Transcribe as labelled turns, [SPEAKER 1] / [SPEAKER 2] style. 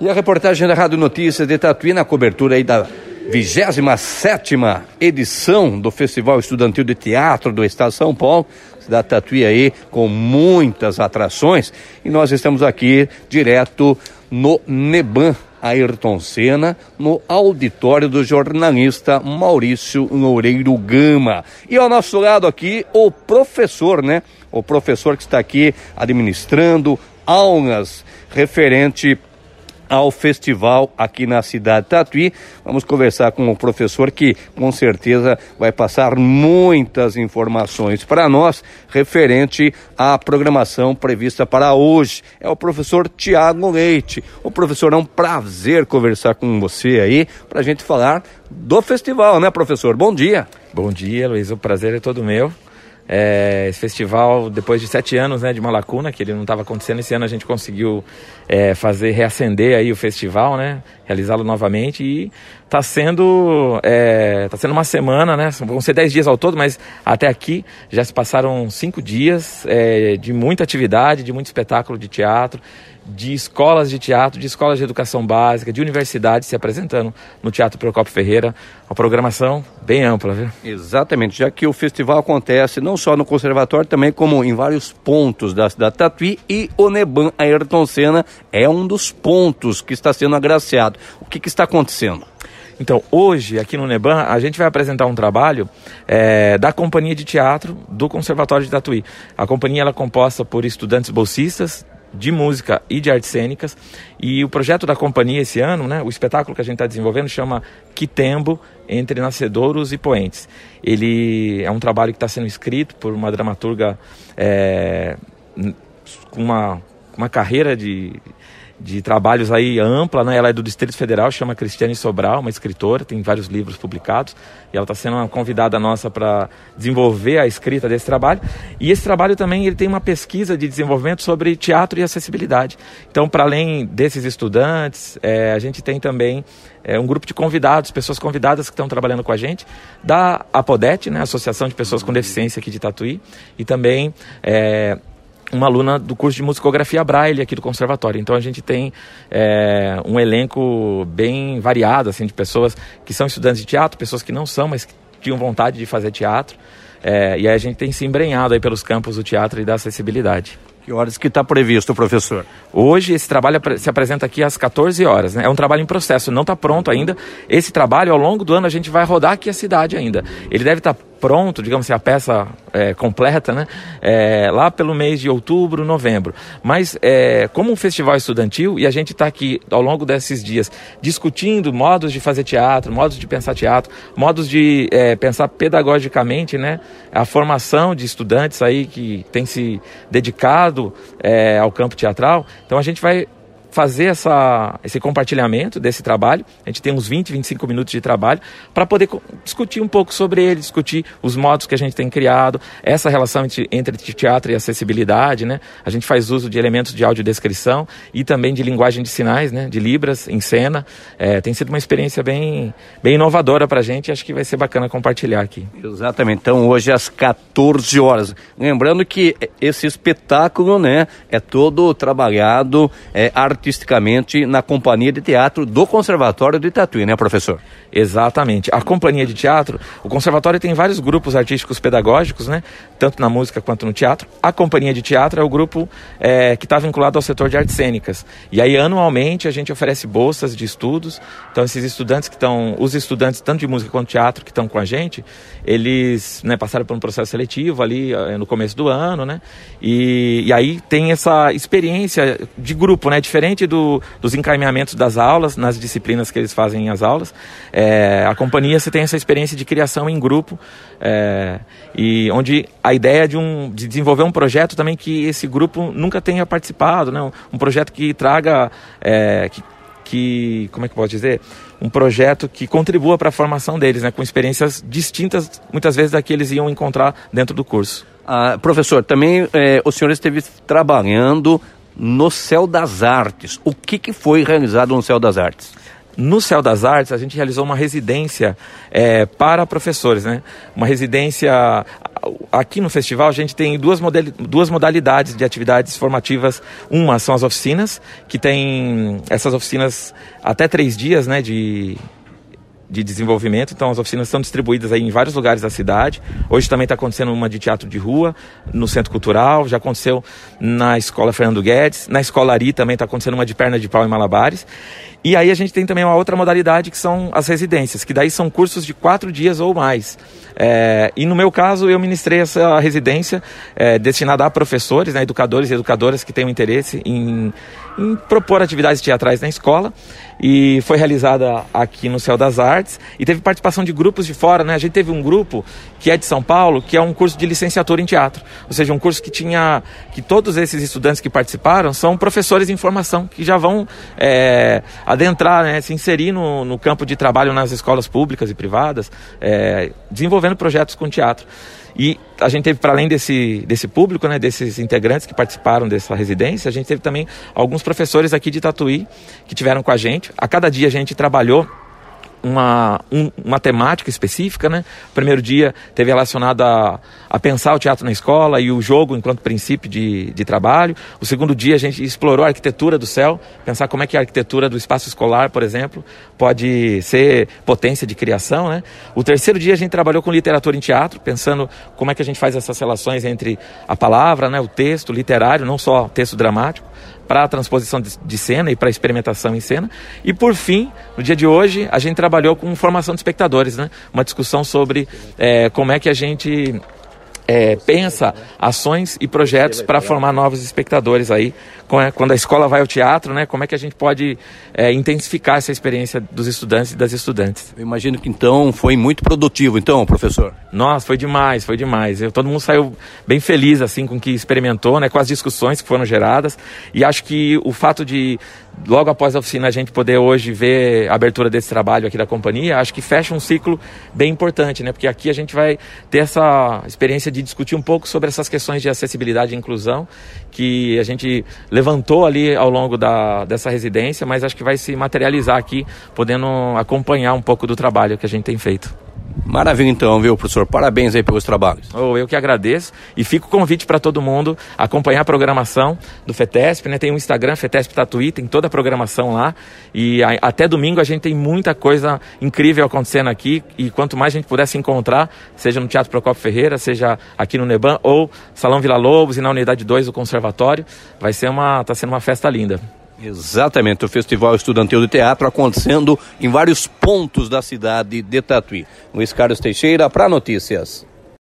[SPEAKER 1] E a reportagem da Rádio Notícias de Tatuí na cobertura aí da 27 edição do Festival Estudantil de Teatro do Estado de São Paulo, da Tatuí aí com muitas atrações, e nós estamos aqui direto no Neban Ayrton Senna, no auditório do jornalista Maurício Loureiro Gama. E ao nosso lado aqui, o professor, né? O professor que está aqui administrando aulas referente ao festival aqui na cidade de Tatuí. Vamos conversar com o professor que com certeza vai passar muitas informações para nós referente à programação prevista para hoje. É o professor Tiago Leite. O professor, é um prazer conversar com você aí para a gente falar do festival, né, professor? Bom dia.
[SPEAKER 2] Bom dia, Luiz. O prazer é todo meu. É, esse festival, depois de sete anos né, de uma lacuna, que ele não estava acontecendo, esse ano a gente conseguiu é, fazer, reacender aí o festival, né, realizá-lo novamente e está sendo, é, tá sendo uma semana, né, vão ser dez dias ao todo, mas até aqui já se passaram cinco dias é, de muita atividade, de muito espetáculo de teatro, de escolas de teatro, de escolas de educação básica, de universidades se apresentando no Teatro Procopio Ferreira. Uma programação bem ampla, viu?
[SPEAKER 1] Exatamente, já que o festival acontece não só no conservatório, também como em vários pontos da cidade de Tatuí e o Neban Ayrton Senna é um dos pontos que está sendo agraciado. O que, que está acontecendo?
[SPEAKER 2] Então, hoje, aqui no Neban, a gente vai apresentar um trabalho é, da Companhia de Teatro do Conservatório de Tatuí. A companhia ela é composta por estudantes bolsistas de música e de artes cênicas. E o projeto da companhia esse ano, né, o espetáculo que a gente está desenvolvendo, chama Quitembo entre Nascedouros e Poentes. Ele é um trabalho que está sendo escrito por uma dramaturga é, com uma, uma carreira de de trabalhos aí ampla, né? Ela é do Distrito Federal, chama Cristiane Sobral, uma escritora, tem vários livros publicados, e ela está sendo uma convidada nossa para desenvolver a escrita desse trabalho. E esse trabalho também ele tem uma pesquisa de desenvolvimento sobre teatro e acessibilidade. Então, para além desses estudantes, é, a gente tem também é, um grupo de convidados, pessoas convidadas que estão trabalhando com a gente, da APODET, né? Associação de Pessoas com Deficiência aqui de Tatuí, e também é, uma aluna do curso de musicografia Braille aqui do conservatório. Então a gente tem é, um elenco bem variado, assim, de pessoas que são estudantes de teatro, pessoas que não são, mas que tinham vontade de fazer teatro. É, e aí a gente tem se embrenhado aí pelos campos do teatro e da acessibilidade.
[SPEAKER 1] Que horas que está previsto, professor?
[SPEAKER 2] Hoje esse trabalho se apresenta aqui às 14 horas. Né? É um trabalho em processo, não está pronto ainda. Esse trabalho, ao longo do ano, a gente vai rodar aqui a cidade ainda. Ele deve estar tá pronto, digamos assim, a peça é, completa, né? É, lá pelo mês de outubro, novembro. Mas é, como um festival estudantil, e a gente está aqui ao longo desses dias discutindo modos de fazer teatro, modos de pensar teatro, modos de é, pensar pedagogicamente, né? A formação de estudantes aí que tem se dedicado é, ao campo teatral. Então a gente vai fazer essa, esse compartilhamento desse trabalho. A gente tem uns 20, 25 minutos de trabalho para poder discutir um pouco sobre ele, discutir os modos que a gente tem criado, essa relação entre, entre teatro e acessibilidade. Né? A gente faz uso de elementos de audiodescrição e também de linguagem de sinais, né? de Libras em cena. É, tem sido uma experiência bem, bem inovadora para a gente e acho que vai ser bacana compartilhar aqui.
[SPEAKER 1] Exatamente. Então, hoje às 14 horas. Lembrando que esse espetáculo né, é todo trabalhado é, artisticamente na companhia de teatro do Conservatório de Tatuí, né, professor?
[SPEAKER 2] Exatamente. A companhia de teatro, o conservatório tem vários grupos artísticos pedagógicos, né? Tanto na música quanto no teatro. A companhia de teatro é o grupo é, que está vinculado ao setor de artes cênicas. E aí, anualmente, a gente oferece bolsas de estudos. Então, esses estudantes que estão, os estudantes tanto de música quanto de teatro que estão com a gente, eles né, passaram por um processo seletivo ali é, no começo do ano, né? E, e aí tem essa experiência de grupo, né? Diferente do, dos encaminhamentos das aulas, nas disciplinas que eles fazem as aulas. É, a companhia você tem essa experiência de criação em grupo é, e onde a ideia de, um, de desenvolver um projeto também que esse grupo nunca tenha participado, né? um projeto que traga, é, que, que, como é que eu posso dizer, um projeto que contribua para a formação deles, né? com experiências distintas muitas vezes da que eles iam encontrar dentro do curso.
[SPEAKER 1] Ah, professor, também é, o senhor esteve trabalhando no Céu das Artes. O que, que foi realizado no Céu das Artes?
[SPEAKER 2] No Céu das Artes, a gente realizou uma residência é, para professores, né? Uma residência aqui no festival a gente tem duas, duas modalidades de atividades formativas. Uma são as oficinas, que tem essas oficinas até três dias né, de, de desenvolvimento. Então, as oficinas estão distribuídas aí em vários lugares da cidade. Hoje também está acontecendo uma de teatro de rua, no Centro Cultural. Já aconteceu na Escola Fernando Guedes. Na Escola Ari também está acontecendo uma de perna de pau e malabares. E aí a gente tem também uma outra modalidade que são as residências, que daí são cursos de quatro dias ou mais. É, e no meu caso, eu ministrei essa residência é, destinada a professores, né, educadores e educadoras que tenham interesse em, em propor atividades teatrais na escola e foi realizada aqui no Céu das Artes e teve participação de grupos de fora, né? A gente teve um grupo que é de São Paulo, que é um curso de licenciatura em teatro, ou seja, um curso que tinha que todos esses estudantes que participaram são professores em formação que já vão é, adentrar, né, se inserir no, no, campo de trabalho nas escolas públicas e privadas, é, desenvolvendo projetos com teatro. E a gente teve, para além desse, desse público, né, desses integrantes que participaram dessa residência, a gente teve também alguns professores aqui de Tatuí que tiveram com a gente. A cada dia a gente trabalhou uma, um, uma temática específica, né? O primeiro dia teve relacionado a, a pensar o teatro na escola e o jogo enquanto princípio de, de trabalho. O segundo dia a gente explorou a arquitetura do céu, pensar como é que a arquitetura do espaço escolar, por exemplo, pode ser potência de criação, né? O terceiro dia a gente trabalhou com literatura em teatro, pensando como é que a gente faz essas relações entre a palavra, né, o texto literário, não só texto dramático, para a transposição de, de cena e para a experimentação em cena. E por fim, no dia de hoje, a gente trabalhou com formação de espectadores, né? Uma discussão sobre é, como é que a gente é, pensa ações e projetos para formar novos espectadores aí quando a escola vai ao teatro, né? Como é que a gente pode é, intensificar essa experiência dos estudantes e das estudantes?
[SPEAKER 1] Eu imagino que então foi muito produtivo, então, professor.
[SPEAKER 2] Nossa, foi demais, foi demais. Eu, todo mundo saiu bem feliz assim com o que experimentou, né? Com as discussões que foram geradas e acho que o fato de logo após a oficina a gente poder hoje ver a abertura desse trabalho aqui da companhia, acho que fecha um ciclo bem importante, né? Porque aqui a gente vai ter essa experiência de discutir um pouco sobre essas questões de acessibilidade e inclusão que a gente levantou ali ao longo da, dessa residência, mas acho que vai se materializar aqui, podendo acompanhar um pouco do trabalho que a gente tem feito.
[SPEAKER 1] Maravilha então, viu, professor? Parabéns aí pelos trabalhos.
[SPEAKER 2] Oh, eu que agradeço e fico o convite para todo mundo acompanhar a programação do FETESP, né? Tem um Instagram, FETESP Tatuí, tem toda a programação lá e a, até domingo a gente tem muita coisa incrível acontecendo aqui e quanto mais a gente puder se encontrar, seja no Teatro Procopio Ferreira, seja aqui no Neban ou Salão Vila Lobos e na Unidade 2 do Conservatório, vai ser uma, tá sendo uma festa linda.
[SPEAKER 1] Exatamente, o Festival Estudantil de Teatro acontecendo em vários pontos da cidade de Tatuí. Luiz Carlos Teixeira para Notícias.